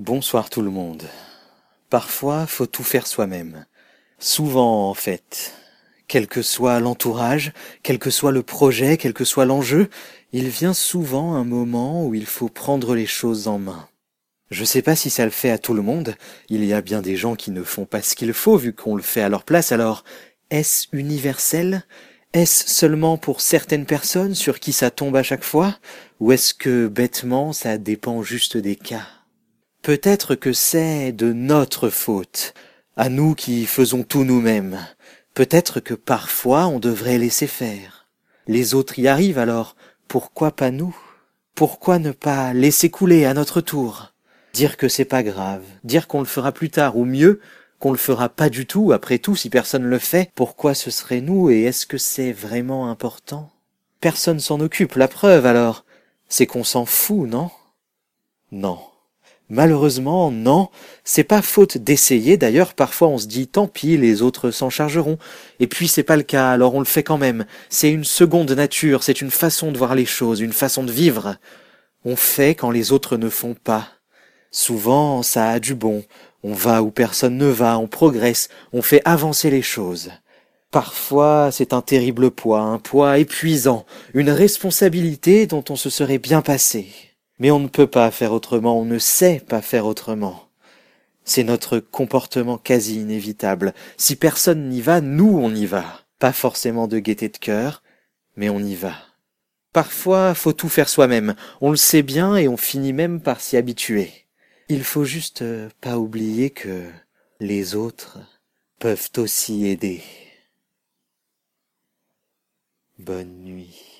Bonsoir tout le monde. Parfois, faut tout faire soi-même. Souvent, en fait. Quel que soit l'entourage, quel que soit le projet, quel que soit l'enjeu, il vient souvent un moment où il faut prendre les choses en main. Je sais pas si ça le fait à tout le monde. Il y a bien des gens qui ne font pas ce qu'il faut vu qu'on le fait à leur place. Alors, est-ce universel? Est-ce seulement pour certaines personnes sur qui ça tombe à chaque fois? Ou est-ce que bêtement ça dépend juste des cas? Peut-être que c'est de notre faute, à nous qui faisons tout nous-mêmes. Peut-être que parfois on devrait laisser faire. Les autres y arrivent alors, pourquoi pas nous? Pourquoi ne pas laisser couler à notre tour? Dire que c'est pas grave, dire qu'on le fera plus tard, ou mieux, qu'on le fera pas du tout, après tout, si personne le fait, pourquoi ce serait nous et est-ce que c'est vraiment important? Personne s'en occupe, la preuve alors, c'est qu'on s'en fout, non? Non. Malheureusement, non, c'est pas faute d'essayer, d'ailleurs parfois on se dit tant pis, les autres s'en chargeront, et puis c'est pas le cas, alors on le fait quand même, c'est une seconde nature, c'est une façon de voir les choses, une façon de vivre. On fait quand les autres ne font pas. Souvent ça a du bon, on va où personne ne va, on progresse, on fait avancer les choses. Parfois c'est un terrible poids, un poids épuisant, une responsabilité dont on se serait bien passé. Mais on ne peut pas faire autrement, on ne sait pas faire autrement. C'est notre comportement quasi inévitable. Si personne n'y va, nous on y va. Pas forcément de gaieté de cœur, mais on y va. Parfois, faut tout faire soi-même. On le sait bien et on finit même par s'y habituer. Il faut juste pas oublier que les autres peuvent aussi aider. Bonne nuit.